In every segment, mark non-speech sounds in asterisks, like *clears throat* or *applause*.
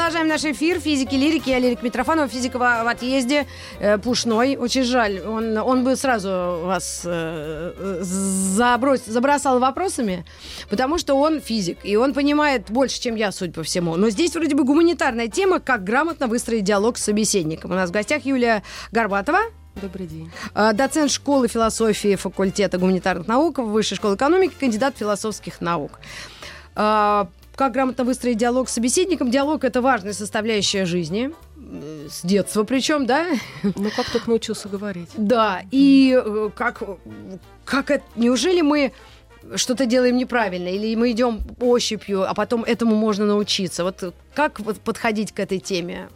Продолжаем наш эфир физики, лирики. Я Лирик Митрофанова, физика в, в отъезде. Э, Пушной. Очень жаль. Он, он бы сразу вас э, заброс, забросал вопросами, потому что он физик. И он понимает больше, чем я, судя по всему. Но здесь вроде бы гуманитарная тема, как грамотно выстроить диалог с собеседником. У нас в гостях Юлия Горбатова, Добрый день. э, доцент школы философии факультета гуманитарных наук, Высшей школы экономики, кандидат философских наук. Как грамотно выстроить диалог с собеседником? Диалог – это важная составляющая жизни, э, с детства причем, да? Ну, как только научился говорить. Да, и э, как, как это, неужели мы что-то делаем неправильно, или мы идем ощупью, а потом этому можно научиться? Вот как вот подходить к этой теме?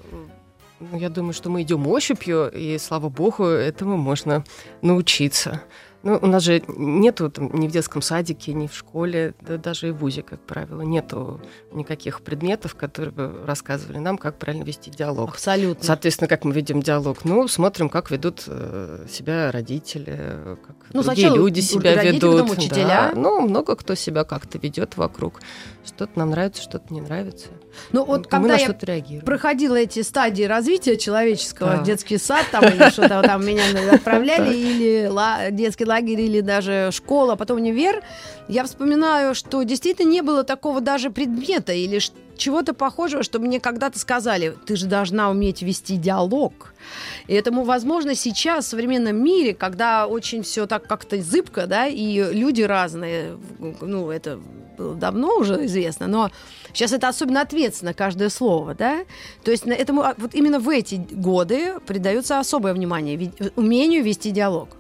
Ну, я думаю, что мы идем ощупью, и, слава богу, этому можно научиться. Ну, у нас же нету там, ни в детском садике, ни в школе, да даже и в ВУЗе, как правило, нету никаких предметов, которые бы рассказывали нам, как правильно вести диалог. Абсолютно. Соответственно, как мы ведем диалог? Ну, смотрим, как ведут э, себя родители, как Ну, другие люди себя родители, ведут. потом учителя. Да. Ну, много кто себя как-то ведет вокруг. Что-то нам нравится, что-то не нравится. Ну вот когда я проходила эти стадии развития человеческого, Да. детский сад там или что-то там *laughs* меня отправляли, или детский лагерь, или даже школа, потом универ, я вспоминаю, что действительно не было такого даже предмета или чего-то похожего, что мне когда-то сказали, ты же должна уметь вести диалог. И этому, возможно, сейчас в современном мире, когда очень все так как-то зыбко, да, и люди разные, ну, это было давно уже известно, но сейчас это особенно ответственно, каждое слово, да, то есть этому, а, вот именно в эти годы придается особое внимание ви- умению вести диалог.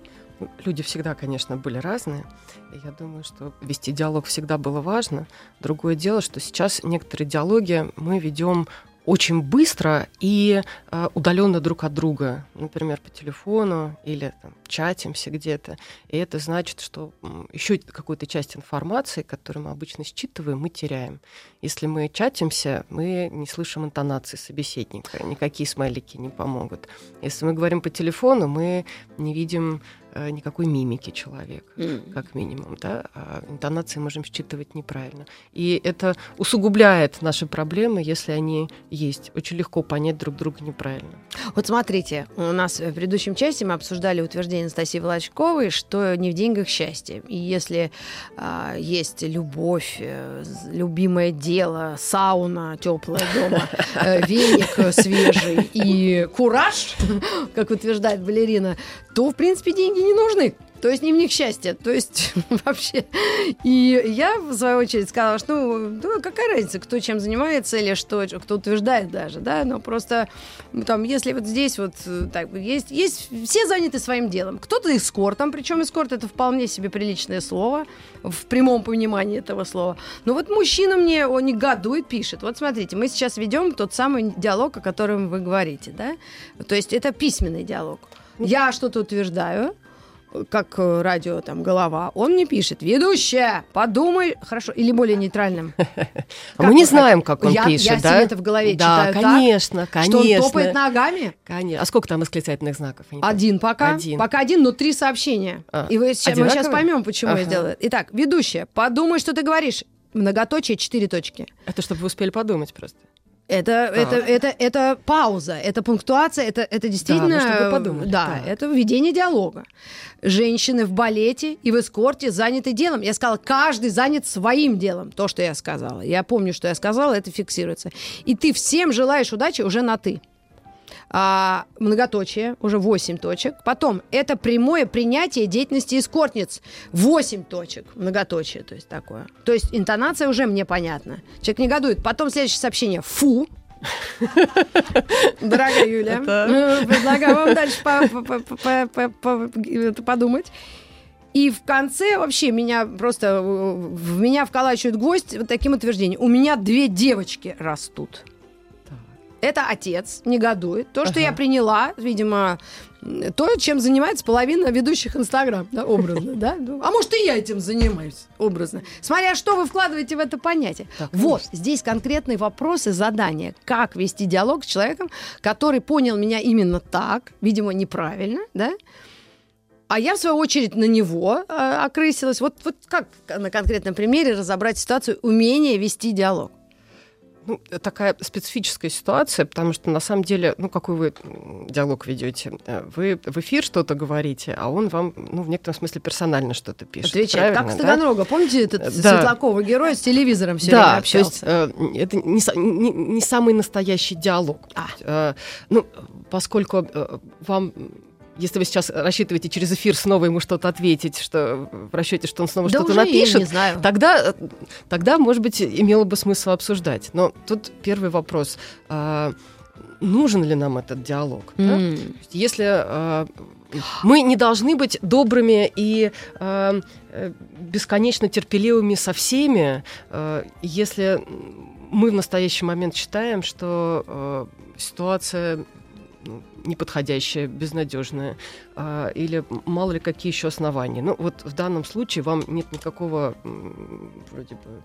Люди всегда, конечно, были разные. Я думаю, что вести диалог всегда было важно. Другое дело, что сейчас некоторые диалоги мы ведем очень быстро и э, удаленно друг от друга, например, по телефону или там, чатимся где-то. И это значит, что еще какую-то часть информации, которую мы обычно считываем, мы теряем. Если мы чатимся, мы не слышим интонации собеседника, никакие смайлики не помогут. Если мы говорим по телефону, мы не видим никакой мимики человека, как минимум, да, а интонации можем считывать неправильно. И это усугубляет наши проблемы, если они есть. Очень легко понять друг друга неправильно. Вот смотрите, у нас в предыдущем части мы обсуждали утверждение Анастасии Волочковой, что не в деньгах счастье. И если а, есть любовь, э, любимое дело, сауна теплая дома, *laughs* э, веник э, свежий и кураж, *laughs* как утверждает балерина, то, в принципе, деньги не нужны. То есть не в них счастье. То есть *laughs* вообще. И я, в свою очередь, сказала, что ну, ну, какая разница, кто чем занимается или что, кто утверждает даже, да, но просто ну, там, если вот здесь вот э, так, есть, есть, все заняты своим делом. Кто-то эскортом, причем эскорт это вполне себе приличное слово, в прямом понимании этого слова. Но вот мужчина мне, он негодует, пишет. Вот смотрите, мы сейчас ведем тот самый диалог, о котором вы говорите, да? То есть это письменный диалог. Я что-то утверждаю, как э, радио там голова, он мне пишет, ведущая, подумай, хорошо, или более нейтральным. *laughs* А мы не знаем, как он я, пишет, я да? себе это в голове да, читаю конечно, так, что он конечно. топает ногами. Конечно. А сколько там восклицательных знаков? Я. Один пока. Один. Пока один, но три сообщения. А, И мы сейчас поймем, почему я сделала. Итак, ведущая, подумай, что ты говоришь. Многоточие, четыре точки. Это чтобы вы успели подумать просто. Это, это, это, это пауза, это пунктуация, это, это действительно... ну, чтобы подумали, Да, так. это введение диалога. Женщины в балете и в эскорте заняты делом. Я сказала, каждый занят своим делом. То, что я сказала. Я помню, что я сказала, это фиксируется. И ты всем желаешь удачи уже на «ты». А, многоточие, уже 8 точек. Потом, это прямое принятие деятельности эскортниц. 8 точек, многоточие, то есть такое. То есть интонация уже мне понятна. Человек негодует. Потом следующее сообщение. Фу. *laughs* Дорогая Юля, предлагаю вам дальше подумать. И в конце вообще меня просто в меня вколачивают гвоздь вот таким утверждением. У меня две девочки растут. Это отец негодует. То, что Ага. я приняла, видимо, то, чем занимается половина ведущих Инстаграм, да, образно, да? *laughs* А может, и я этим занимаюсь, образно. Смотря что вы вкладываете в это понятие. Так, Вот, здесь конкретные вопросы, задания. Как вести диалог с человеком, который понял меня именно так, видимо, неправильно, да? А я, в свою очередь, на него э, окрысилась. Вот, вот как на конкретном примере разобрать ситуацию умение вести диалог? Ну, такая специфическая ситуация, потому что на самом деле, ну, какой вы диалог ведете? Э, Вы в эфир что-то говорите, а он вам, ну, в некотором смысле персонально что-то пишет. Отвечает. Как правильно, да? Помните этот Э, да. Светлакова герой с телевизором все да, время то общался? есть э, это не, не- не самый настоящий диалог. А. Э, ну, поскольку э, вам, если вы сейчас рассчитываете через эфир снова ему что-то ответить, что в расчете, что он снова да что-то напишет, не знаю. Тогда, э, тогда, может быть, имело бы смысл обсуждать. Но тут первый вопрос. а, нужен ли нам этот диалог? да? То есть Если а, мы не должны быть добрыми и а, э, бесконечно терпеливыми со всеми, а, если мы в настоящий момент считаем, что а, ситуация ну, неподходящая, безнадежная, а, или мало ли какие еще основания. Ну, вот в данном случае вам нет никакого вроде бы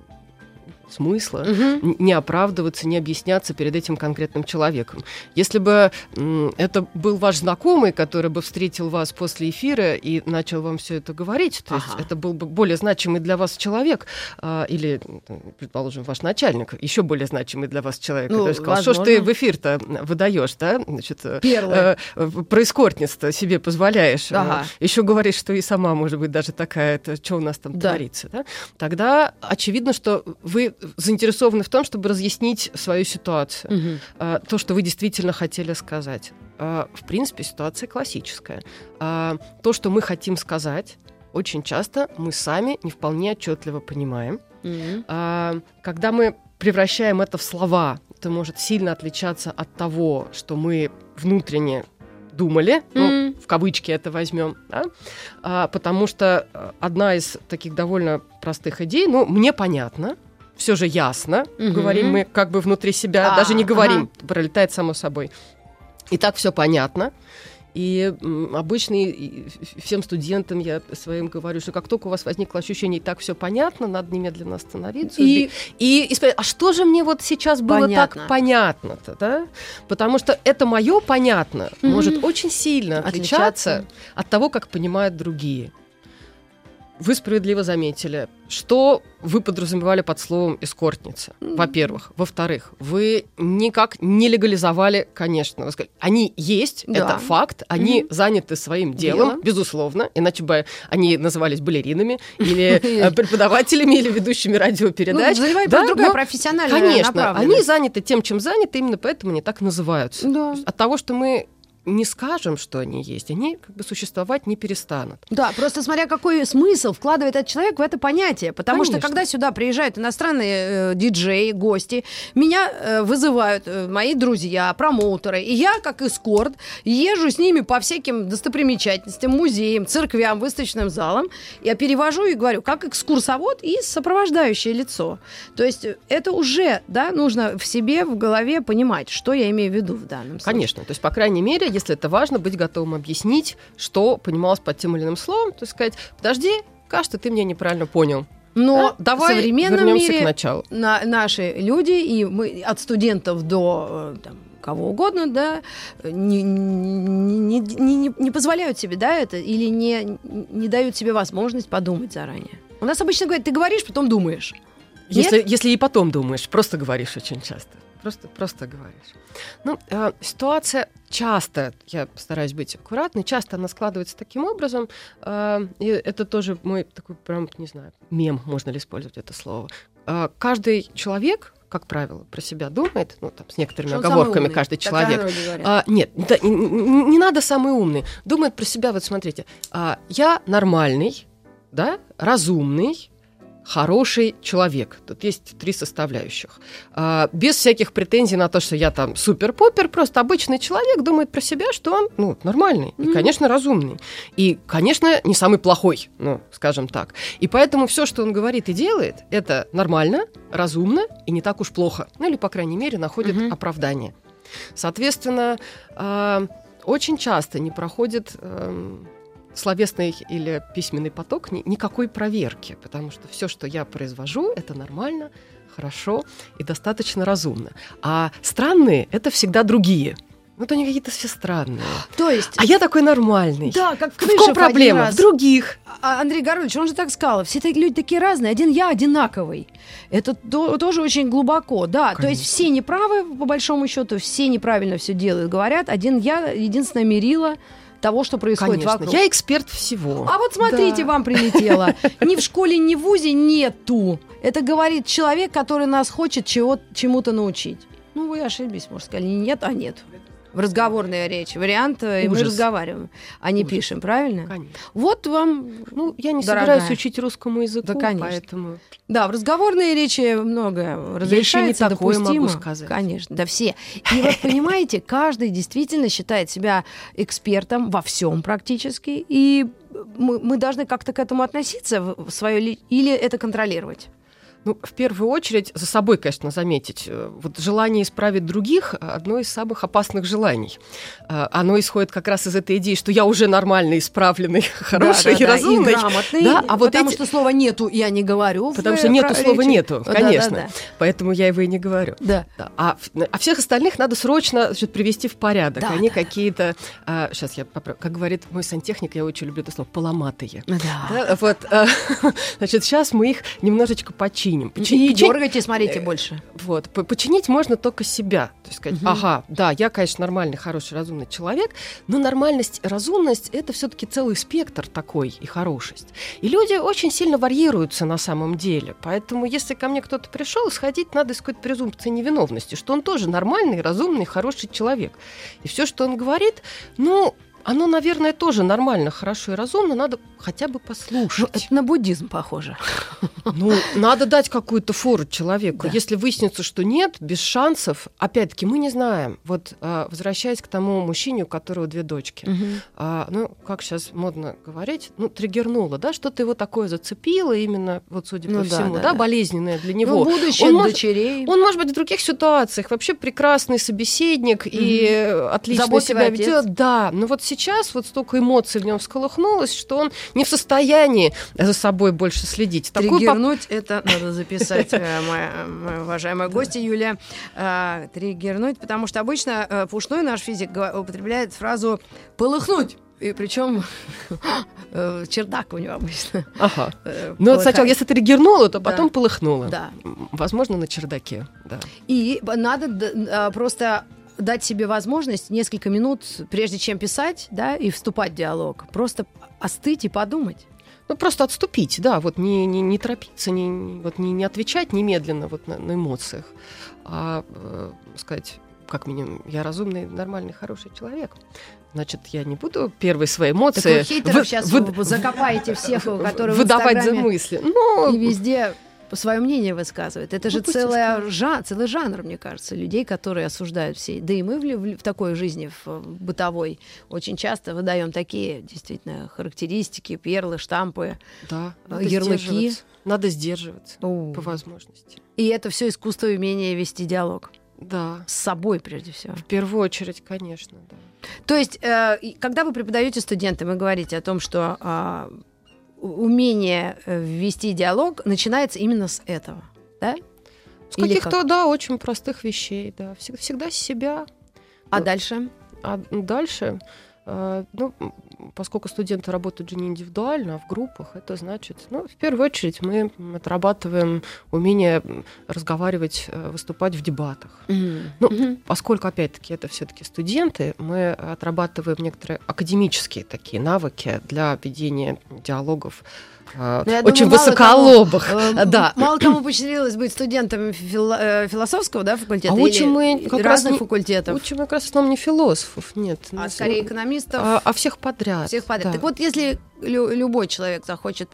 смысла н- не оправдываться, не объясняться перед этим конкретным человеком. Если бы это был ваш знакомый, который бы встретил вас после эфира и начал вам все это говорить, то есть Ага. это был бы более значимый для вас человек, а, или, предположим, ваш начальник, еще более значимый для вас человек, Ну, который сказал, что ж ты в эфир-то выдаешь, да, значит, э, Перлы. э, в- про эскортниц-то себе позволяешь. Ага. Еще говоришь, что и сама, может быть, даже такая, это что у нас там Да. творится, да? Тогда очевидно, что вы заинтересованы в том, чтобы разъяснить свою ситуацию, а, то, что вы действительно хотели сказать. А, В принципе, ситуация классическая. А, То, что мы хотим сказать, очень часто мы сами не вполне отчетливо понимаем. А, Когда мы превращаем это в слова, это может сильно отличаться от того, что мы внутренне думали, ну, Мгм. в кавычки это возьмем, да? А, потому что э, одна из таких довольно простых идей, ну, мне понятно, все же ясно, Мгм. говорим мы как бы внутри себя, А, даже не говорим, ага. пролетает само собой. И так все понятно. И обычно и- всем студентам я своим говорю, что как только у вас возникло ощущение, и так все понятно, надо немедленно остановиться. И- и, и спросить, а что же мне вот сейчас было Понятно. так понятно-то, да? Потому что это мое понятно Мгм. может очень сильно Отличаться. отличаться от того, как понимают другие. Вы справедливо заметили, что вы подразумевали под словом эскортница, во-первых. Во-вторых, вы никак не легализовали, конечно. Вы сказали, они есть, Да. это факт, они Мгм. заняты своим делом, Делом. безусловно, иначе бы они назывались балеринами или *laughs* э, преподавателями или ведущими Ну, радиопередач. занимает Да, другая профессиональная Конечно, они заняты тем, чем заняты, именно поэтому они так называются. От того, что мы не скажем, что они есть, они как бы существовать не перестанут. Да, просто смотря какой смысл вкладывает этот человек в это понятие. Потому что Конечно. когда сюда приезжают иностранные э, диджеи, гости, меня э, вызывают э, мои друзья, промоутеры, и я, как эскорт, езжу с ними по всяким достопримечательностям, музеям, церквям, выставочным залам, я перевожу и говорю, как экскурсовод и сопровождающее лицо. То есть э, это уже, да, нужно в себе, в голове понимать, что я имею в виду в данном случае. Конечно. То есть, по крайней мере, если это важно, быть готовым объяснить, что понималось под тем или иным словом, то есть сказать, подожди, кажется, ты меня неправильно понял. Но Да, давай в современном мире к началу. на, наши люди, и мы от студентов до э, там, кого угодно, да, не, не, не, не- не позволяют себе, да, это, или не, не дают себе возможность подумать заранее. У нас обычно говорят, ты говоришь, потом думаешь. Если, если и потом думаешь, просто говоришь очень часто. Просто, просто говоришь. Ну, э, ситуация часто, я стараюсь быть аккуратной, часто она складывается таким образом, э, и это тоже мой такой прям, не знаю, мем, можно ли использовать это слово. Э, каждый человек, как правило, про себя думает, ну, там, с некоторыми Что оговорками умный, каждый человек. А, нет, да, не, не- не надо самый умный. Думает про себя, вот смотрите, а, я нормальный, да, разумный, хороший человек. Тут есть три составляющих. А, без всяких претензий на то, что я там супер-пупер, просто обычный человек думает про себя, что он, ну, нормальный и, Мгм. конечно, разумный. И, конечно, не самый плохой, ну, скажем так. И поэтому все, что он говорит и делает, это нормально, разумно и не так уж плохо. Ну, или, по крайней мере, находит Мгм. оправдание. Соответственно, э, очень часто не проходит э, словесный или письменный поток ни, никакой проверки, потому что все, что я произвожу, это нормально, хорошо и достаточно разумно. А странные это всегда другие. Вот они какие-то все странные. То есть... А я такой нормальный. Да, как В ком проблема? В других. А, Андрей Горович, он же так сказал, все такие люди такие разные, один я одинаковый. Это то, тоже очень глубоко, да. Конечно. То есть все неправы, по большому счету, все неправильно все делают, говорят. Один я, единственное мерило того, что происходит Конечно, вокруг. я эксперт всего. А вот смотрите, Да. вам прилетело. Ни в школе, ни в ВУЗе нету. Это говорит человек, который нас хочет чего, чему-то научить. Ну, вы ошиблись, может, сказали, нет, а нет. В разговорная речь. Вариант, э, и мы разговариваем, а не Ужас. пишем, правильно? Конечно. Вот вам, Ну, я не Дорогая. собираюсь учить русскому языку, Да, конечно. поэтому... да, в разговорной речи многое разрешается, ещё не такое допустимо. могу сказать. Конечно, да все. И вот понимаете, каждый действительно считает себя экспертом во всем практически, и мы, мы должны как-то к этому относиться в свое ли- или это контролировать. Ну, в первую очередь, за собой, конечно, заметить. э, Вот желание исправить других – одно из самых опасных желаний. Э, Оно исходит как раз из этой идеи, что я уже нормальный, исправленный, *laughs* хороший и Да-да-да, разумный. и грамотный, Да, а вот потому эти- что слова нету, я не говорю. Потому э, что нету про- слова речи. «нету», Да, конечно. да, да. Поэтому я его и не говорю. Да. Да. А, а всех остальных надо срочно значит, привести в порядок. Да, Они да. какие-то, сейчас я поправлю, как говорит мой сантехник, я очень люблю это слово, поломатые. Да. Да, вот, а, *laughs* значит, сейчас мы их немножечко починим. Почи- И дергайте, смотрите больше. Вот, по- починить можно только себя. То есть сказать, Мгм. ага, да, я, конечно, нормальный, хороший, разумный человек, но нормальность, разумность это все-таки целый спектр такой и хорошесть. И люди очень сильно варьируются на самом деле. Поэтому, если ко мне кто-то пришел, сходить надо с какой-то презумпцией невиновности, что он тоже нормальный, разумный, хороший человек. И все, что он говорит, ну, оно, наверное, тоже нормально, хорошо и разумно, надо хотя бы Ну, послушать. это на буддизм похоже. Ну, надо дать какую-то фору человеку. Да. Если выяснится, что нет, без шансов, опять-таки, мы не знаем. Вот а, возвращаясь к тому мужчине, у которого две дочки. А, ну, как сейчас модно говорить, ну, триггернуло, да, что-то его такое зацепило именно, вот судя Ну по да, всему, да, да, да. болезненное для Ну, него. будущее Он может- дочерей. Он, может быть, в других ситуациях вообще прекрасный собеседник и э, отлично Заботливый себя ведет. Да, но вот сейчас вот столько эмоций в нем всколыхнулось, что он не в состоянии за собой больше следить. Такую поп- Триггернуть это надо записать, *laughs* э, моя, моя уважаемая гостья Юлия. Э, Триггернуть, потому что обычно э, Пушной, наш физик, употребляет фразу «полыхнуть». И причем *laughs* чердак у него обычно. Ага. э, Ну, вот сначала, если триггернуло, то Да. потом полыхнуло. Да. Возможно, на чердаке, да. И надо а, просто дать себе возможность несколько минут, прежде чем писать, да, и вступать в диалог, просто остыть и подумать. Ну, просто отступить, да, вот не, не, не торопиться, не, вот не, не отвечать немедленно вот на, на эмоциях, а э, сказать, как минимум, я разумный, нормальный, хороший человек. Значит, я не буду первые свои Так эмоции вы хейтеров вы- сейчас вы- закопаете всех, которые в выдавать за Инстаграме мысли. Ну, и везде свое мнение высказывают. Это же Ну, пусть целая жа- целый жанр, мне кажется, людей, которые осуждают все. Да и мы в, в такой жизни, в бытовой, очень часто выдаем такие действительно характеристики, перлы, штампы. да, ярлыки. Надо сдерживаться Ну, по возможности. И это все искусство и умение вести диалог. Да, С собой, прежде всего. в первую очередь, конечно, да. То есть, э, когда вы преподаете студентам и говорите о том, что а, умение э, вести диалог начинается именно с этого, да? С каких-то, да, очень простых вещей, да. Всегда, всегда себя. А Ну, дальше? А дальше, э, ну, поскольку студенты работают же не индивидуально, а в группах, это значит, ну, в первую очередь мы отрабатываем умение разговаривать, э, выступать в дебатах. Ну, Мгм. Поскольку, опять-таки, это все-таки студенты, мы отрабатываем некоторые академические такие навыки для ведения диалогов э, Ну, очень думаю, мало высоколобых. Э, Да. Мало кому посчастливилось быть студентом э, философского да, факультета А или учим мы как раз разных не- факультетов, Учим как раз в основном не философов, нет. а скорее экономистов, а, а всех подряд. всех подряд. да. Так вот, если лю- любой человек захочет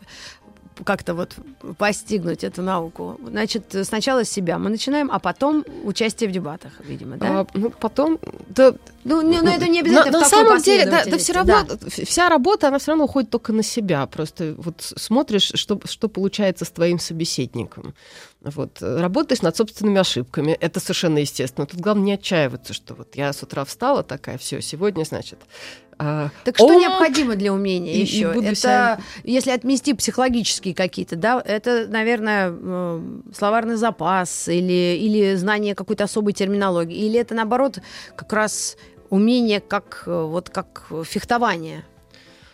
как-то вот постигнуть эту науку? Значит, сначала с себя мы начинаем, а потом участие в дебатах, видимо, да? А, ну, потом, да, ну, не, ну, это не обязательно на, на самом деле, да, да, все равно последовательности, вся работа, она все равно уходит только на себя. Просто вот смотришь, что, что получается с твоим собеседником. Вот. Работаешь над собственными ошибками. Это совершенно естественно. Тут главное не отчаиваться, что вот я с утра встала такая, все, сегодня, значит, а, Так что о, необходимо для умения и- и еще? буду Это, себя- если отмести психологические какие-то, да, это, наверное, э, словарный запас или, или знание какой-то особой терминологии, или это, наоборот, как раз умение как, э, вот как фехтование?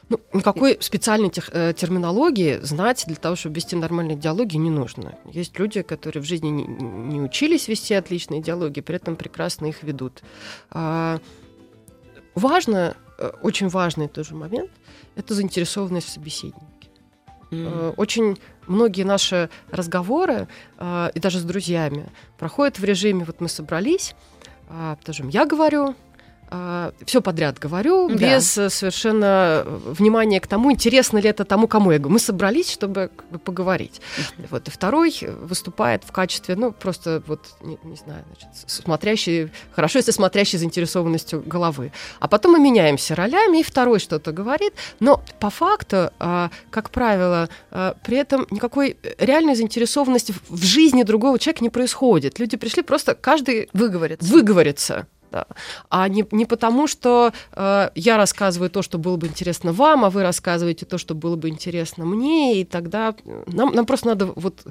Ну, никакой специальной тех- э, терминологии знать для того, чтобы вести нормальные диалоги, не нужно. Есть люди, которые в жизни не, не учились вести отличные диалоги, при этом прекрасно их ведут. А, важно, очень важный тоже момент, это заинтересованность в собеседнике. Э, Очень многие наши разговоры, э, и даже с друзьями, проходят в режиме, вот мы собрались, а, скажем, я говорю, все подряд говорю, Да. без э, совершенно э, внимания к тому, интересно ли это тому, кому я говорю. Мы собрались, чтобы как бы, поговорить. Вот, и второй э, выступает в качестве, ну, просто вот, не, не знаю, значит, смотрящий, хорошо, если смотрящий заинтересованностью головы. А потом мы меняемся ролями, и второй что-то говорит, но по факту, а, как правило, а, при этом никакой реальной заинтересованности в- жизни другого человека не происходит. Люди пришли просто каждый Выговориться. выговориться. А не, не потому, что э, я рассказываю то, что было бы интересно вам, а вы рассказываете то, что было бы интересно мне, и тогда э, нам, нам просто надо вот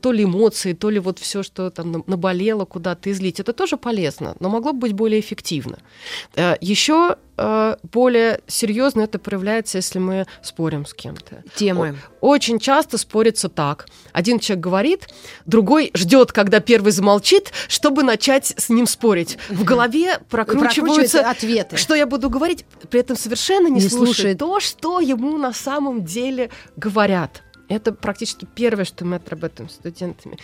то ли эмоции, то ли вот все, что там на- наболело, куда-то излить. Это тоже полезно, но могло бы быть более эффективно. Еще более серьезно это проявляется, если мы спорим с кем-то. Темы. Очень часто спорится так. Один человек говорит, другой ждет, когда первый замолчит, чтобы начать с ним спорить. В голове *laughs* прокручиваются, Прокручиваются ответы. что я буду говорить, при этом совершенно не, Не слушает слушает. то, что ему на самом деле говорят. Это практически первое, что мы отрабатываем с студентами.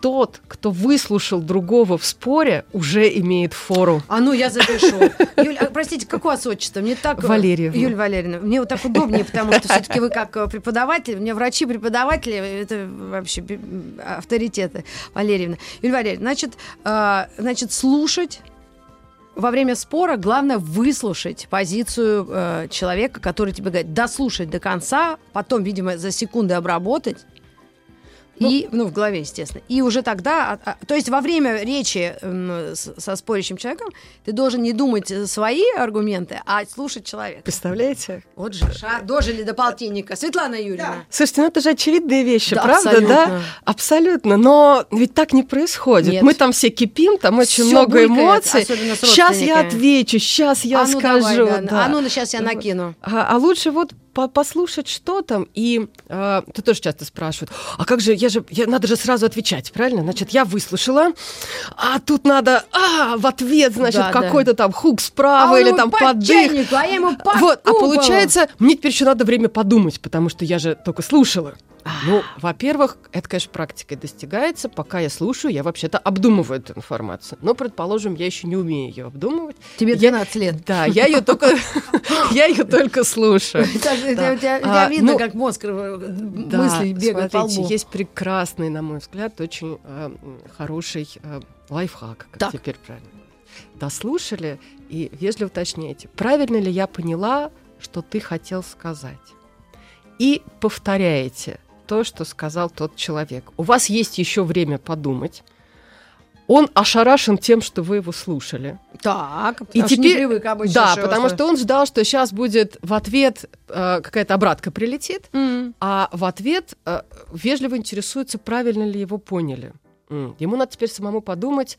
Тот, кто выслушал другого в споре, уже имеет фору. А ну, я запишу. *laughs* Юль, а, простите, как у вас отчество? Мне так... э, Валерьевна. Юль Валерьевна. Мне вот так удобнее, потому что все таки вы как э, преподаватель, мне врачи-преподаватели, это вообще авторитеты. Валерьевна. Юль Валерьевна, значит, э, значит, слушать во время спора главное выслушать позицию э, человека, который тебе говорит, дослушать до конца, потом, видимо, за секунды обработать. И, ну, в голове, естественно. И уже тогда, а, а, то есть во время речи м, с- со спорящим человеком ты должен не думать свои аргументы, а слушать человека. Представляете? Вот же, ша- дожили до полтинника. Светлана Юрьевна. Слушайте, ну это же очевидные вещи, Да, правда, абсолютно. да? Абсолютно. Но ведь так не происходит. Нет. Мы там все кипим, там очень Всё много булькает, эмоций. Сейчас я отвечу, сейчас я а ну скажу. давай, да. да. А ну сейчас я накину. А, а лучше вот по- послушать, что там, и а, ты тоже часто спрашивают, а как же, я же, я, надо же сразу отвечать, правильно? Значит, я выслушала, а тут надо, а, в ответ, значит, Да, да. какой-то там хук справа а или там ему по подых. чайнику, а я ему по Вот, а получается, мне теперь еще надо время подумать, потому что я же только слушала. Ну, во-первых, это, конечно, практикой достигается. Пока я слушаю, я вообще-то обдумываю эту информацию. Но, предположим, я еще не умею ее обдумывать. Тебе Я- 12 лет. Да, я ее только, *laughs* я ее только слушаю. *laughs* У тебя у А, тебя видно, ну, как мозг э, мысли бегают по лбу. есть прекрасный, на мой взгляд, очень э, хороший э, лайфхак, как теперь правильно. Дослушали и вежливо уточняете, правильно ли я поняла, что ты хотел сказать. И повторяете то, что сказал тот человек. У вас есть еще время подумать. Он ошарашен тем, что вы его слушали. Так, И что не теперь- привык обычно, да, потому что он ждал, что сейчас будет в ответ э, какая-то обратка прилетит, М. а в ответ э, вежливо интересуется, правильно ли его поняли. М, Ему надо теперь самому подумать,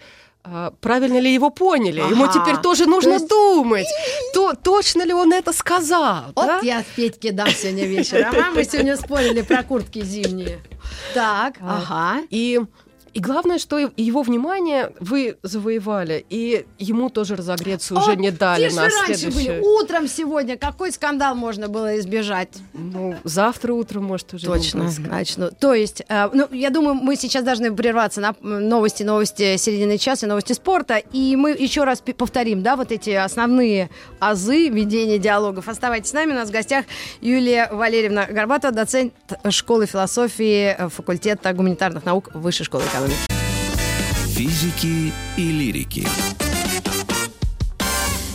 правильно ли его поняли. Ему Ага. теперь тоже нужно есть- думать, то, точно ли он это сказал. Вот да? я Петьке дам сегодня вечером. А мы *laughs* сегодня спорили про куртки зимние. Так, А. ага. И И главное, что его внимание вы завоевали, и ему тоже разогреться уже О, не дали на же раньше следующее. были? Утром сегодня какой скандал можно было избежать? Ну, завтра утром, может, уже Точно, начну. То есть, э, ну, я думаю, мы сейчас должны прерваться на новости, новости середины часа, новости спорта, и мы еще раз повторим, да, вот эти основные азы ведения диалогов. Оставайтесь с нами, у нас в гостях Юлия Валерьевна Горбатова, доцент школы философии э, факультета гуманитарных наук Высшей школы экономики. Физики и лирики.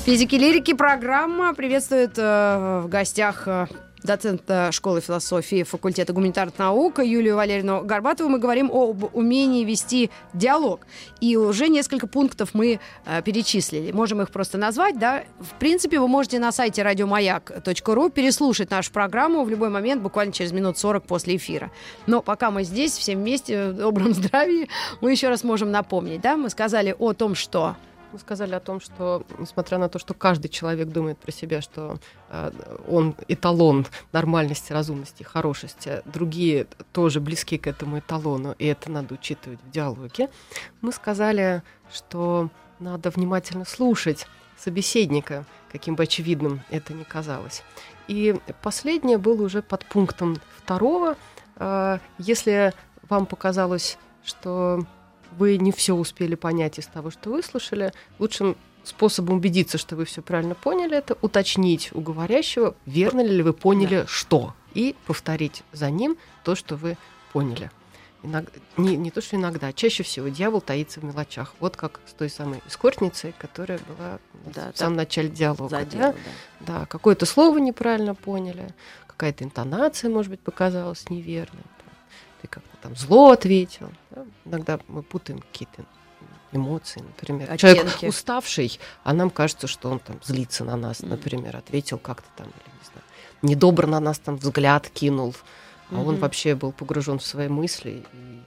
Физики лирики программа приветствует э, в гостях э, доцента школы философии факультета гуманитарных наук Юлию Валерьевну Горбатову. Мы говорим об умении вести диалог. И уже несколько пунктов мы э, перечислили. Можем их просто назвать, да. В принципе, вы можете на сайте радиомаяк.ру переслушать нашу программу в любой момент, буквально через минут 40 после эфира. Но пока мы здесь, все вместе, в добром *laughs* здравии, мы еще раз можем напомнить, да. Мы сказали о том, что Мы сказали о том, что, несмотря на то, что каждый человек думает про себя, что э, он эталон нормальности, разумности, хорошести, другие тоже близки к этому эталону, и это надо учитывать в диалоге, мы сказали, что надо внимательно слушать собеседника, каким бы очевидным это ни казалось. И последнее было уже под пунктом второго. Э, Если вам показалось, что вы не все успели понять из того, что вы слушали, лучшим способом убедиться, что вы все правильно поняли, это уточнить у говорящего, верно ли вы поняли что, и повторить за ним то, что вы поняли. Иног- Не, не то, что иногда, чаще всего дьявол таится в мелочах. Вот как с той самой эскортницей, которая была Да, в самом начале диалога. да? задел, да. Да, какое-то слово неправильно поняли, какая-то интонация, может быть, показалась неверной. Ты как-то там зло ответил. да. Иногда мы путаем какие-то эмоции, например. Человек Оттенки. уставший, а нам кажется, что он там злится на нас, например, ответил как-то там, или, не знаю, недобро на нас там взгляд кинул, а он Мгм. вообще был погружен в свои мысли и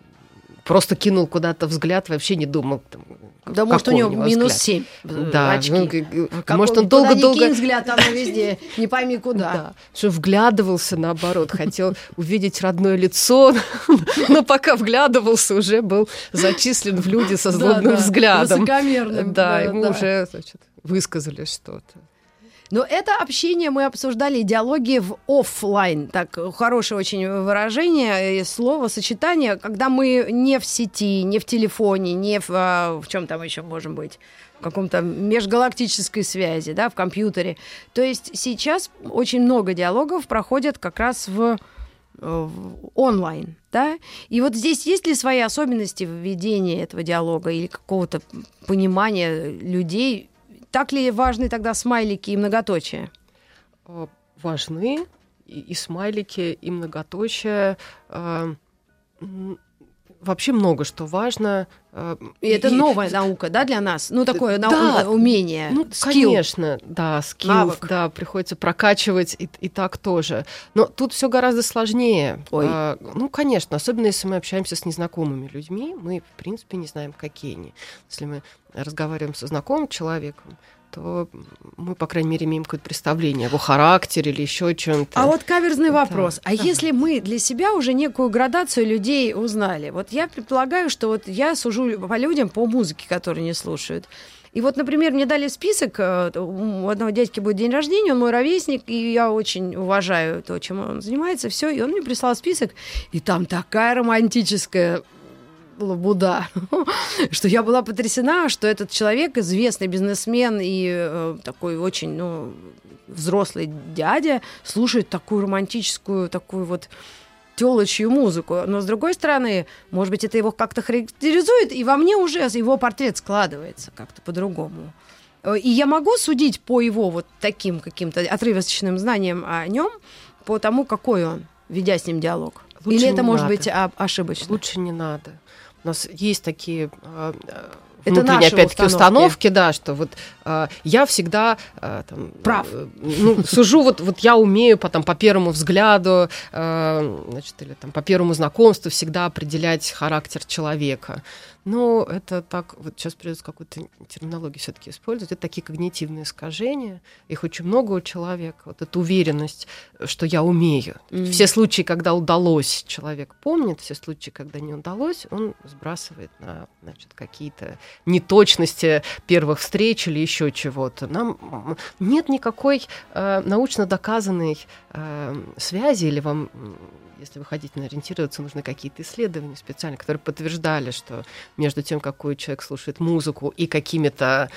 просто кинул куда-то взгляд, вообще не думал. Там, Да, может, у него минус взгляд. 7 Да, очки. ну, г- г- Как может, он долго-долго взгляд, там везде, *laughs* не пойми куда. да. Что вглядывался наоборот, хотел увидеть родное лицо, *laughs* но пока вглядывался, уже был зачислен в люди со злобным взглядом. Высокомерным. Да, ему уже значит, высказали что-то. Но это общение мы обсуждали диалоги в офлайн. Так, хорошее очень выражение, и слово, сочетание, когда мы не в сети, не в телефоне, не в, а, в чем там еще можем быть, в каком-то межгалактической связи, да, в компьютере. То есть сейчас очень много диалогов проходят как раз в э, онлайн, да? И вот здесь есть ли свои особенности в этого диалога или какого-то понимания людей? Так ли важны тогда смайлики и многоточие? А, Важны и, и смайлики, и многоточие. м, Вообще много что важно. а, И это новая наука, да, для нас? Ну, такое нау- Да. умение, Ну, скилл. конечно, да, скилл, Навык. да, приходится прокачивать и, и так тоже. Но тут все гораздо сложнее. Ой. А, ну, конечно, особенно если мы общаемся с незнакомыми людьми, мы, в принципе, не знаем, какие они. Если мы разговариваем со знакомым человеком, то мы, по крайней мере, имеем какое-то представление о его характере или еще чем-то. А вот каверзный Да. вопрос. А если мы для себя уже некую градацию людей узнали? Вот я предполагаю, что вот я сужу по людям по музыке, которые не слушают. И вот, например, мне дали список, э, у одного дядьки будет день рождения, он мой ровесник, и я очень уважаю то, чем он занимается, все, и он мне прислал список, и там такая романтическая лабуда, *laughs* что я была потрясена, что этот человек, известный бизнесмен и э, такой очень, ну, взрослый дядя, слушает такую романтическую, такую вот телочью музыку. Но, с другой стороны, может быть, это его как-то характеризует, и во мне уже его портрет складывается как-то по-другому. Э, И я могу судить по его вот таким каким-то отрывочным знаниям о нем, по тому, какой он, ведя с ним диалог. Лучше Или это может надо. быть а- ошибочно? Лучше не надо. У нас есть такие э, э, Это внутренние, наши опять-таки, установки. установки, да, что вот э, я всегда э, там, Прав. э, ну, сужу, вот, вот я умею потом по первому взгляду, э, значит, или там по первому знакомству всегда определять характер человека. Но это так, вот сейчас придется какую-то терминологию все-таки использовать. Это такие когнитивные искажения. Их очень много у человека. Вот эта уверенность, что я умею. Mm-hmm. Все случаи, когда удалось, человек помнит. Все случаи, когда не удалось, он сбрасывает на значит, какие-то неточности первых встреч или еще чего-то. Нам нет никакой э, научно доказанной э, связи или вам если вы хотите ориентироваться, нужны какие-то исследования специальные, которые подтверждали, что между тем, какой человек слушает музыку и какими-то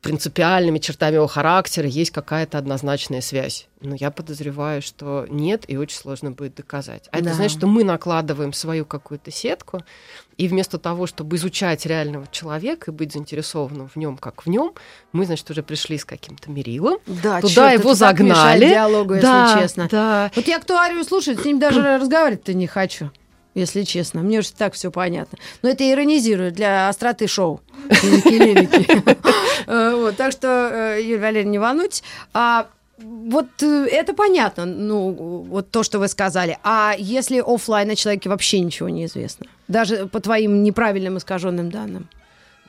принципиальными чертами его характера есть какая-то однозначная связь. Но я подозреваю, что нет, и очень сложно будет доказать. А да. это значит, что мы накладываем свою какую-то сетку, и вместо того, чтобы изучать реального человека и быть заинтересованным в нем, как в нем, мы, значит, уже пришли с каким-то мерилом, да, туда чёрт, его загнали. диалогу, да, если честно. Да. Вот я кто Арию слушает, с ним даже *clears throat* разговаривать-то не хочу если честно. Мне уже так все понятно. Но это иронизирую для остроты шоу. *laughs* Э, так что, э, Юлия Валерьевна, не волнуйтесь. А вот э, это понятно, ну, вот то, что вы сказали. А если офлайн о человеке вообще ничего не известно? Даже по твоим неправильным искаженным данным?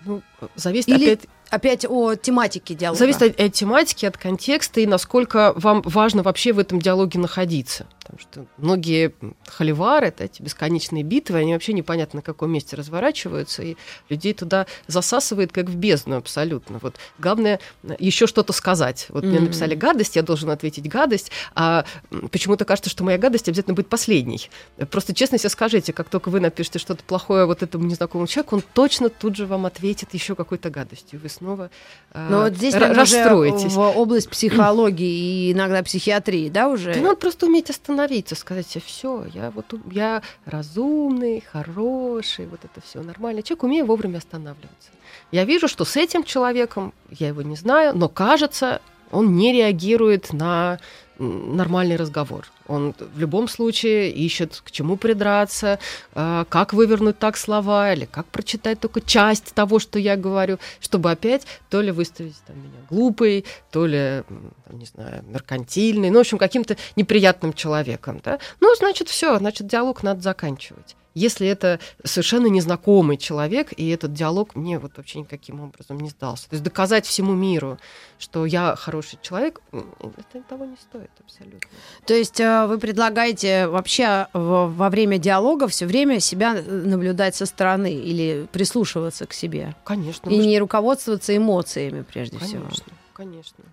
Ну, зависит Или... опять опять о тематике диалога. Зависит от, от тематики, от контекста и насколько вам важно вообще в этом диалоге находиться. Потому что многие холивары, это эти бесконечные битвы, они вообще непонятно на каком месте разворачиваются, и людей туда засасывает как в бездну абсолютно. Вот главное еще что-то сказать. Вот mm-hmm. мне написали гадость, я должен ответить гадость, а почему-то кажется, что моя гадость обязательно будет последней. Просто честно себе скажите, как только вы напишете что-то плохое вот этому незнакомому человеку, он точно тут же вам ответит еще какой-то гадостью. Вы снова э, Но вот здесь расстроитесь. в область психологии и иногда психиатрии, да, уже? Да надо просто уметь остановиться остановиться, сказать себе, все, я вот я разумный, хороший, вот это все нормально. Человек умеет вовремя останавливаться. Я вижу, что с этим человеком, я его не знаю, но кажется, он не реагирует на нормальный разговор. Он в любом случае ищет, к чему придраться, а, как вывернуть так слова, или как прочитать только часть того, что я говорю, чтобы опять то ли выставить там, меня глупой, то ли, там, не знаю, меркантильной, ну, в общем, каким-то неприятным человеком. Да? Ну, значит, все, значит, диалог надо заканчивать если это совершенно незнакомый человек, и этот диалог мне вот вообще никаким образом не сдался. То есть доказать всему миру, что я хороший человек, это того не стоит абсолютно. То есть э, вы предлагаете вообще во время диалога все время себя наблюдать со стороны или прислушиваться к себе? Конечно. И не руководствоваться эмоциями прежде конечно, всего? Конечно,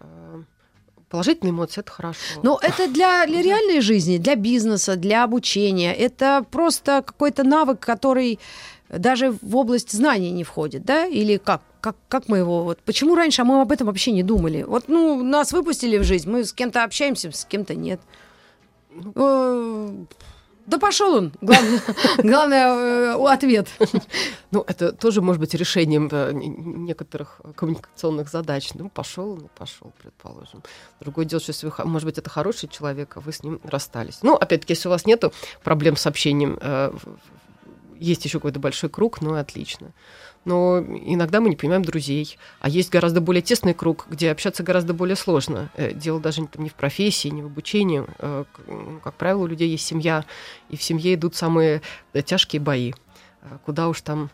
конечно. Положительные эмоции это хорошо. Но это для, *laughs* для реальной жизни, для бизнеса, для обучения. Это просто какой-то навык, который даже в область знаний не входит, да? Или как? Как, как мы его... Вот, почему раньше а мы об этом вообще не думали? Вот, ну, нас выпустили в жизнь, мы с кем-то общаемся, с кем-то нет. Да пошел он. Главное, *laughs* главное э, ответ. Ну, это тоже может быть решением э, некоторых коммуникационных задач. Ну, пошел, ну, пошел, предположим. Другое дело, что если вы, может быть, это хороший человек, а вы с ним расстались. Ну, опять-таки, если у вас нет проблем с общением, э, есть еще какой-то большой круг, ну, отлично но иногда мы не понимаем друзей. А есть гораздо более тесный круг, где общаться гораздо более сложно. Э, дело даже не в профессии, не в обучении. Э, как правило, у людей есть семья, и в семье идут самые э, тяжкие бои. Куда уж там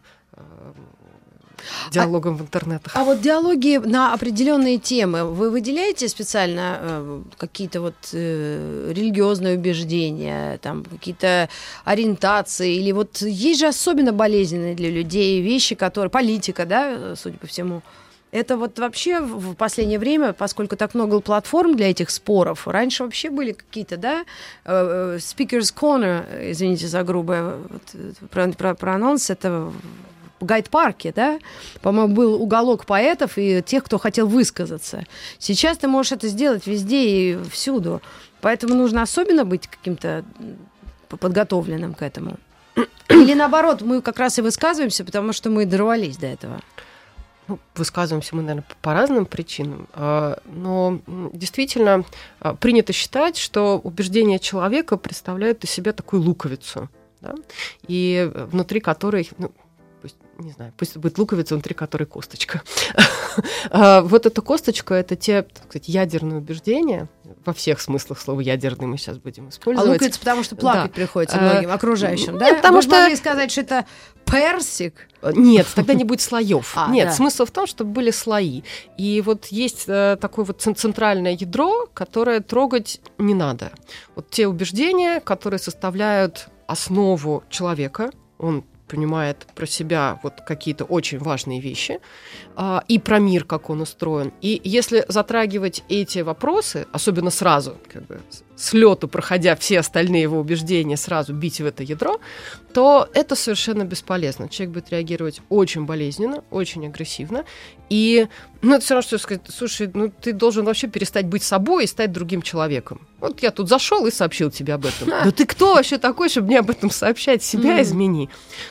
диалогом а, в интернетах. А вот диалоги на определенные темы, вы выделяете специально э, какие-то вот э, религиозные убеждения, там какие-то ориентации, или вот есть же особенно болезненные для людей вещи, которые политика, да, судя по всему. Это вот вообще в последнее время, поскольку так много платформ для этих споров, раньше вообще были какие-то, да, э, э, Speaker's Corner, извините за грубое вот, э, про, про, про анонс, это гайд-парке, да, по-моему, был уголок поэтов и тех, кто хотел высказаться. Сейчас ты можешь это сделать везде и всюду. Поэтому нужно особенно быть каким-то подготовленным к этому. Или наоборот, мы как раз и высказываемся, потому что мы дорвались до этого. Ну, высказываемся мы, наверное, по разным причинам, а, но действительно а, принято считать, что убеждения человека представляют из себя такую луковицу, да? и внутри которой, ну, не знаю, пусть будет луковица, внутри которой косточка. *laughs* А, вот эта косточка — это те, сказать, ядерные убеждения, во всех смыслах слова ядерный мы сейчас будем А использовать. луковица, потому что плакать Да. приходится А, многим окружающим, нет, да? потому Вы что- могли сказать, что это персик. Нет, тогда не будет слоев. *laughs* А, Нет, да. смысл в том, чтобы были слои. И вот есть э, такое вот цен- центральное ядро, которое трогать не надо. Вот те убеждения, которые составляют основу человека, он понимает про себя вот какие-то очень важные вещи а, и про мир, как он устроен. И если затрагивать эти вопросы, особенно сразу, как бы с лету проходя все остальные его убеждения, сразу бить в это ядро, то это совершенно бесполезно. Человек будет реагировать очень болезненно, очень агрессивно. И ну, это все равно, что сказать, слушай, ну ты должен вообще перестать быть собой и стать другим человеком. Вот я тут зашел и сообщил тебе об этом. Да ты кто вообще такой, чтобы мне об этом сообщать? Себя измени.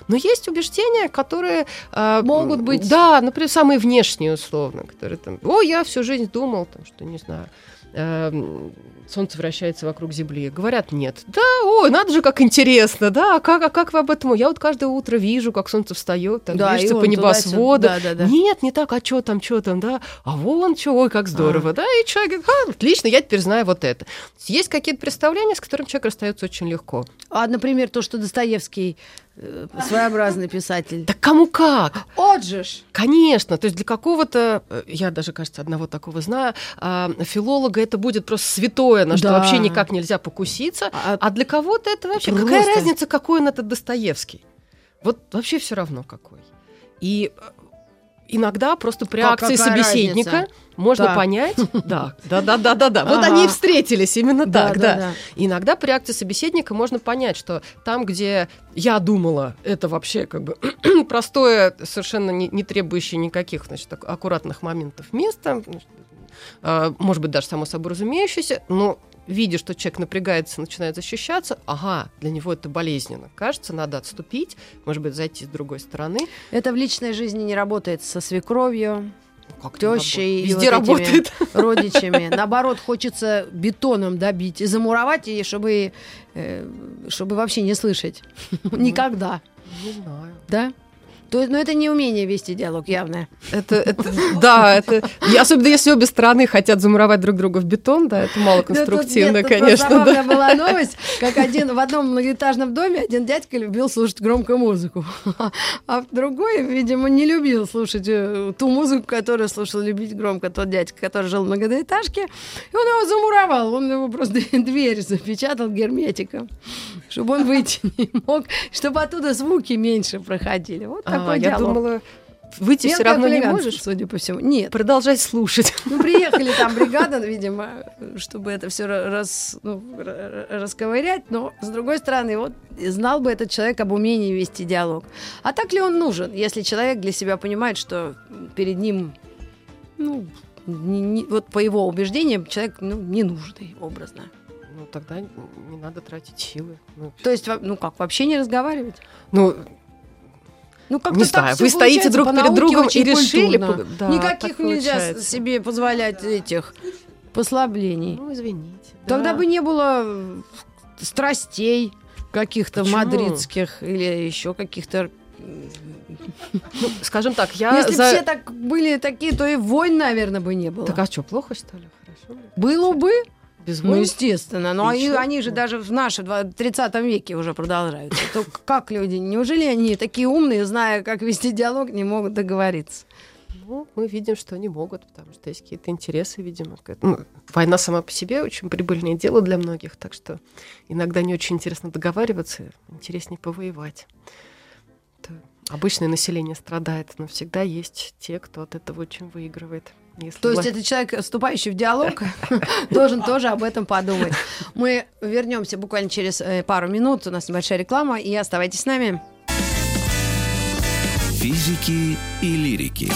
Но есть убеждения, которые... а, Могут быть- Да, например, самые внешние условно, которые там... О, я всю жизнь думал, там, что, не знаю, эм, Солнце вращается вокруг Земли. Говорят, нет. Да, ой, надо же, как интересно, да, а как, а как вы об этом? Я вот каждое утро вижу, как солнце встает, там, Да, движется по небосводу. Да, да, да. Нет, не так, а что там, что там, да? А вон что, ой, как здорово, да? И человек говорит, «А, отлично, я теперь знаю вот это. Есть какие-то представления, с которыми человек расстается очень легко. А, например, то, что Достоевский своеобразный писатель. Так кому как? Вот же ж! Конечно, то есть для какого-то, э, я даже, кажется, одного такого знаю, а, филолога это будет просто святое, на что Да. вообще никак нельзя покуситься, А- а для кого-то это вообще Просто. какая разница, какой он этот Достоевский? Вот вообще все равно какой. И э, иногда просто при Как- акции какая собеседника разница? можно Так. понять, *laughs* да, да, да, да, да, да. Вот они и встретились именно Да, так, да, да. да. Иногда при акции собеседника можно понять, что там, где я думала, это вообще как бы *clears throat* простое, совершенно не, не требующее никаких значит, ак- аккуратных моментов место, а, может быть, даже само собой разумеющееся, но видя, что человек напрягается, начинает защищаться, ага, для него это болезненно. Кажется, надо отступить, может быть, зайти с другой стороны. Это в личной жизни не работает со свекровью, Как не тещей и вот работает. родичами. *laughs* Наоборот, хочется бетоном добить и замуровать, и чтобы, э, чтобы вообще не слышать. Никогда. Не знаю. Да? То есть, но это не умение вести диалог явное. Это, это, да, это, особенно если обе стороны хотят замуровать друг друга в бетон, да, это мало конструктивно, нет, конечно. да. была новость, как один в одном многоэтажном доме один дядька любил слушать громкую музыку, а другой, видимо, не любил слушать э, ту музыку, которую слушал любить громко тот дядька, который жил в многоэтажке, и он его замуровал, он его просто *laughs* дверь запечатал герметиком, чтобы он выйти не мог, чтобы оттуда звуки меньше проходили. Вот А, такой я диалог. думала, выйти все Мелкое равно не можешь. судя по всему. Нет. Продолжать слушать. Ну, приехали там бригада, *laughs* видимо, чтобы это все рас, ну, расковырять, но, с другой стороны, вот знал бы этот человек об умении вести диалог. А так ли он нужен, если человек для себя понимает, что перед ним, ну, не- не- вот по его убеждениям, человек ну, ненужный, образно. Ну, тогда не надо тратить силы. Ну, То есть, ну как, вообще не разговаривать? ну, Ну, как-то не знаю, вы стоите друг перед другом и решили... по- да, Никаких нельзя получается. себе позволять этих послаблений. Ну, извините. Тогда да. бы не было страстей каких-то Почему? мадридских или еще каких-то. Ну, скажем так, я Если за... бы все так были такие, то и войн, наверное, бы не было. Так а что, плохо, что ли? Хорошо. Было бы, Без ну, естественно. Но они, Отлично. они же даже в нашем 30 веке уже продолжаются. То как люди? Неужели они такие умные, зная, как вести диалог, не могут договориться? Ну, мы видим, что они могут, потому что есть какие-то интересы, видимо. Ну, война сама по себе очень прибыльное дело для многих, так что иногда не очень интересно договариваться, интереснее повоевать. Это обычное население страдает, но всегда есть те, кто от этого очень выигрывает. Если То есть вла- этот человек, вступающий в диалог, *laughs* должен тоже об этом подумать. Мы вернемся буквально через э, пару минут. У нас небольшая реклама, и оставайтесь с нами. Физики и лирики.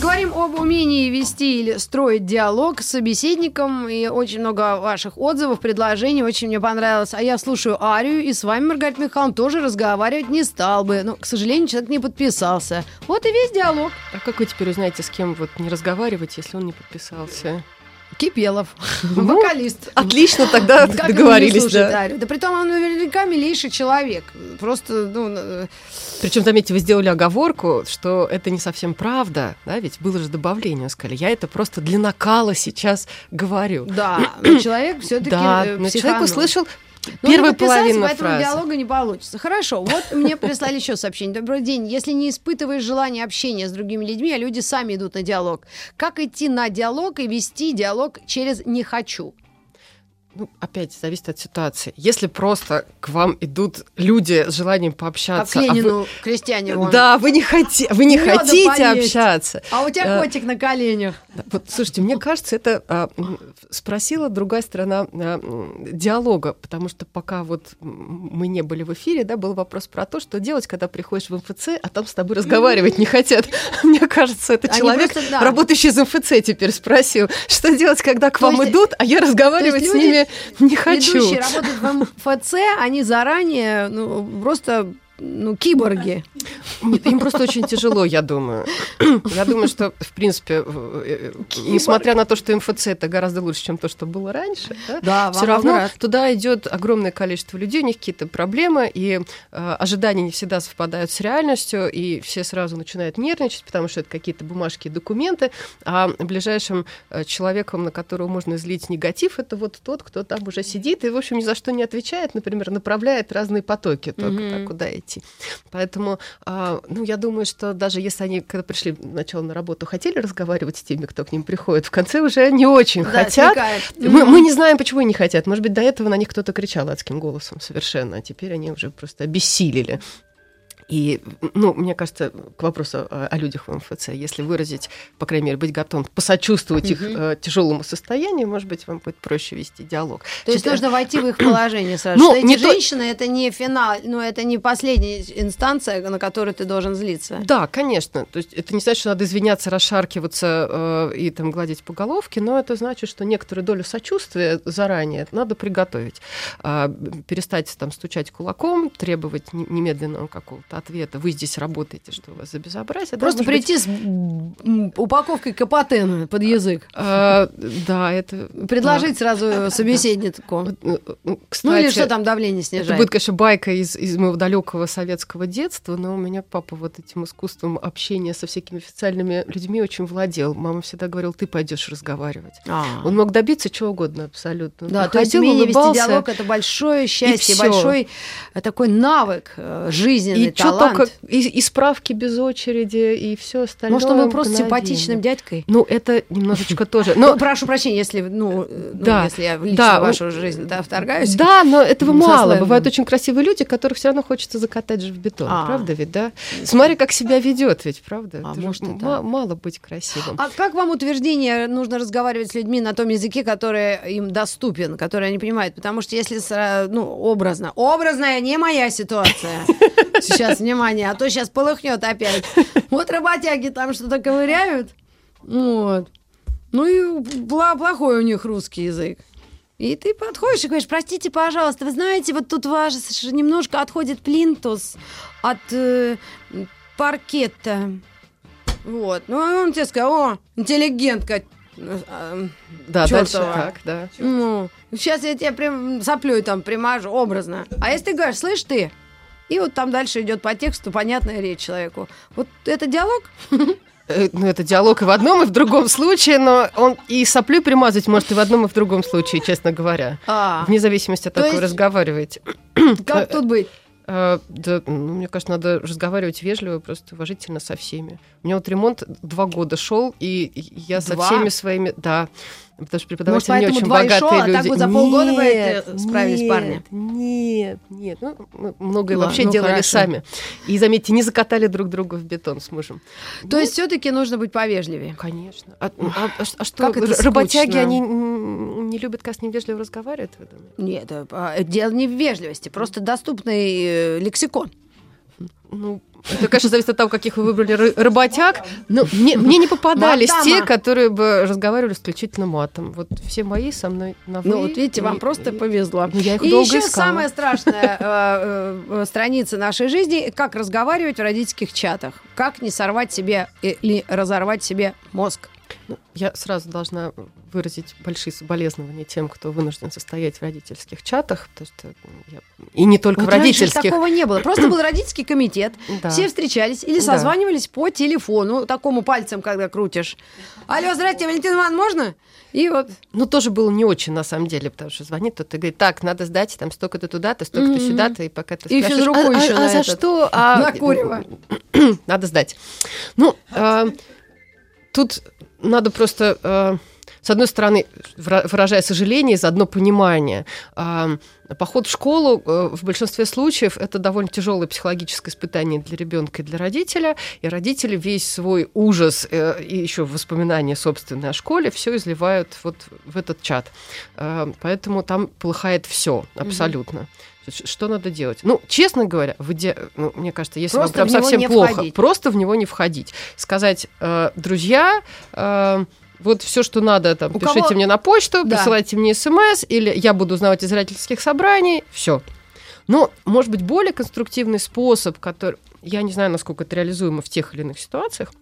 Говорим об умении вести или строить диалог с собеседником. И очень много ваших отзывов, предложений. Очень мне понравилось. А я слушаю Арию, и с вами, Маргарита Михайловна, тоже разговаривать не стал бы. Но, к сожалению, человек не подписался. Вот и весь диалог. А как вы теперь узнаете, с кем вот не разговаривать, если он не подписался? Кипелов, Ну, вокалист. Отлично, тогда Как договорились, слушать, да. Арию? Да притом он наверняка милейший человек. Просто, ну, э, Причем, заметьте, вы сделали оговорку, что это не совсем правда, да, ведь было же добавление, сказали, я это просто для накала сейчас говорю. да, *clears throat* но человек все-таки Да, но человек услышал Ну, первую не подписался, половину поэтому фразы. диалога не получится. Хорошо, вот мне прислали еще сообщение. Добрый день. Если не испытываешь желания общения с другими людьми, а люди сами идут на диалог, как идти на диалог и вести диалог через «не хочу»? Ну, опять зависит от ситуации. Если просто к вам идут люди с желанием пообщаться, к а вы- крестьяне вон. да, вы не, хоти... вы не хотите поесть. общаться. А у тебя Э, котик на коленях. Вот, слушайте, мне кажется, это а, спросила другая сторона а, диалога, потому что пока вот мы не были в эфире, да, был вопрос про то, что делать, когда приходишь в МФЦ, а там с тобой разговаривать не хотят. *laughs* Мне кажется, это Они человек, просто, да. работающий из МФЦ, теперь спросил, что делать, когда к То вам есть- идут, а я разговаривать с люди, ними не хочу. Ведущие работают в МФЦ, они заранее, ну, просто ну, киборги. Нет, Им просто очень тяжело, я думаю. Я думаю, что, в принципе, э, несмотря на то, что МФЦ это гораздо лучше, чем то, что было раньше, да, Да, все равно туда идет огромное количество людей, у них какие-то проблемы, и э, ожидания не всегда совпадают с реальностью, и все сразу начинают нервничать, потому что это какие-то бумажки и документы, а ближайшим э, человеком, на которого можно излить негатив, это вот тот, кто там уже сидит и, в общем, ни за что не отвечает, например, направляет разные потоки только куда идти. Поэтому, а, ну, я думаю, что даже если они, когда пришли сначала на работу, хотели разговаривать с теми, кто к ним приходит, в конце уже не очень Да, хотят, смекает. мы, мы не знаем, почему они не хотят. Может быть, до этого на них кто-то кричал адским голосом совершенно, а теперь они уже просто обессилели. И, ну, мне кажется, к вопросу о, людях в МФЦ, если выразить, по крайней мере, быть готовым посочувствовать их э, тяжелому состоянию, может быть, вам будет проще вести диалог. То есть Сейчас- нужно войти в их *clears throat* положение сразу. Ну, эти не то- женщины это не финал, ну это не последняя инстанция, на которую ты должен злиться. Да, конечно. То есть это не значит, что надо извиняться, расшаркиваться э, и там гладить по головке, но это значит, что некоторую долю сочувствия заранее надо приготовить. А, перестать там стучать кулаком, требовать не- немедленного какого-то ответа. Вы здесь работаете, что у вас за безобразие. да, Просто быть, прийти с м, упаковкой капотена под язык. э, да, это... Предложить сразу *laughs* собеседнику. да. Ну, ну, или кстати, что там давление Это снижает. будет, конечно, байка из, из моего далекого советского детства, но у меня папа вот этим искусством общения со всякими официальными людьми очень владел. Мама всегда говорила, ты пойдешь разговаривать. А. Он мог добиться чего угодно абсолютно. Да, то есть умение вести диалог это большое счастье, большой э, такой навык, э, жизненный И что талант. только и, и справки без очереди, и все остальное. Может, он был просто мгновенно. симпатичным дядькой? Ну, это немножечко *laughs* тоже. Ну, Но, прошу прощения, если, ну, ну, Да, если я лично да, вашу жизнь да, вторгаюсь. да, но этого Ну, мало. Бывают очень красивые люди, которых все равно хочется закатать же в бетон. А. Правда ведь, да? Смотри, как себя ведет, ведь, правда? А Это же может, да. мало быть красивым. А как вам утверждение, нужно разговаривать с людьми на том языке, который им доступен, который они понимают? Потому что если, ну, образно, образная не моя ситуация. Сейчас, внимание, а то сейчас полыхнет опять. Вот работяги там что-то ковыряют. Вот. Ну и плохой у них русский язык. И ты подходишь и говоришь, простите, пожалуйста, вы знаете, вот тут ваш немножко отходит плинтус от э, паркета. Вот. Ну, и он тебе сказал, о, интеллигентка. э, Да, чёртова. дальше так, да. Ну, сейчас я тебе прям соплей там примажу образно. А если ты говоришь, слышь ты, и вот там дальше идет по тексту понятная речь человеку. Вот это диалог? Э, Ну, это диалог и в одном, и в другом случае, но он и соплю примазать может и в одном, и в другом случае, честно говоря. А, Вне зависимости от То того, вы есть- разговариваете. *coughs* как тут быть? Э, да, ну, мне кажется, надо разговаривать вежливо, просто уважительно со всеми. У меня вот ремонт два года шел, и я со Два? всеми своими, да, потому что преподаватели Может, не очень богатые а люди. так вот за полгода Нет, это справились нет, парни? Нет, нет, ну, мы многое Ладно, вообще ну, делали хорошо. сами. И заметьте, не закатали друг друга в бетон с мужем. То есть все-таки нужно быть повежливее. Конечно. А, а- а а что, Как это работяги, скучно. они не любят, когда с ним вежливо разговаривают? вы думаете? Нет, э, а, дело не в вежливости, просто доступный э, лексикон. Ну, это, конечно, зависит от того, каких вы выбрали ры- работяг. Но мне, мне не попадались те, которые бы разговаривали исключительно матом. Вот все мои со мной на вы. Ну, вот видите, вам и- просто повезло. Ну, я их И долго еще искала. самая страшная *laughs* э, э, страница нашей жизни как разговаривать в родительских чатах. Как не сорвать себе или разорвать себе мозг. Ну, я сразу должна выразить большие соболезнования тем, кто вынужден состоять в родительских чатах, потому что я... и не только вот в родительских. такого не было. Просто был родительский комитет, *clears throat* да. все встречались или созванивались да. по телефону, такому пальцем, когда крутишь. Алло, здравствуйте, Валентин Иван, можно? И вот. Ну, тоже было не очень, на самом деле, потому что звонит тот и говорит, так, надо сдать там столько-то туда-то, столько-то mm-hmm. сюда-то, и пока ты и физруку а, еще а, а за что? *laughs* А... На курево. *clears throat* надо сдать. Ну, э, тут надо просто, э, с одной стороны, выражая сожаление, заодно понимание. Поход в школу э, в большинстве случаев это довольно тяжелое психологическое испытание для ребенка и для родителя. И родители весь свой ужас э, и еще воспоминания собственные о школе все изливают вот в этот чат. Э, поэтому там полыхает все абсолютно. Что надо делать? Ну, честно говоря, в иде... ну, мне кажется, если просто вам прям совсем плохо, входить. просто в него не входить. Сказать, э, друзья, э, вот все, что надо, там, У пишите кого... мне на почту, да. присылайте мне смс, или я буду узнавать из родительских собраний, все. Но, может быть, более конструктивный способ, который, я не знаю, насколько это реализуемо в тех или иных ситуациях,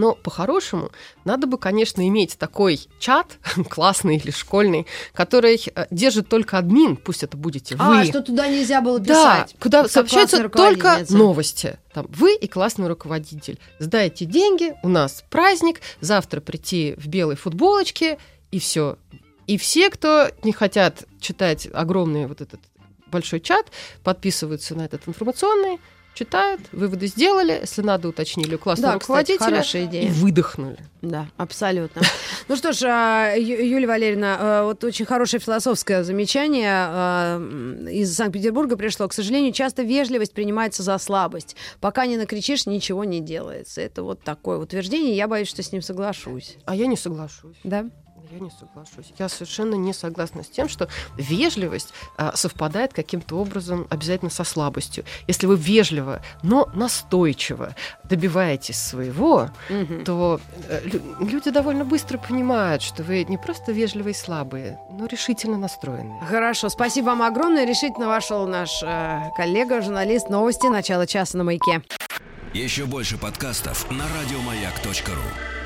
но по-хорошему надо бы, конечно, иметь такой чат, *laughs* классный или школьный, который э, держит только админ, пусть это будете а, вы. А, что туда нельзя было писать. Да, куда сообщаются только новости. Там, вы и классный руководитель. Сдайте деньги, у нас праздник, завтра прийти в белой футболочке, и все. И все, кто не хотят читать огромный вот этот большой чат, подписываются на этот информационный, читают, выводы сделали, если надо, уточнили у классного да, руководителя кстати, хорошая идея. и выдохнули. Да, абсолютно. *laughs* Ну что ж, а, Юлия Валерьевна, а, вот очень хорошее философское замечание а, из Санкт-Петербурга пришло. К сожалению, часто вежливость принимается за слабость. Пока не накричишь, ничего не делается. Это вот такое утверждение. Я боюсь, что с ним соглашусь. А я не соглашусь. Да? Я не соглашусь. Я совершенно не согласна с тем, что вежливость а, совпадает каким-то образом обязательно со слабостью. Если вы вежливо, но настойчиво добиваетесь своего, угу. то э, люди довольно быстро понимают, что вы не просто вежливые и слабые, но решительно настроенные. Хорошо, спасибо вам огромное. Решительно вошел наш э, коллега, журналист новости начала часа на маяке. Еще больше подкастов на радиомаяк.ру.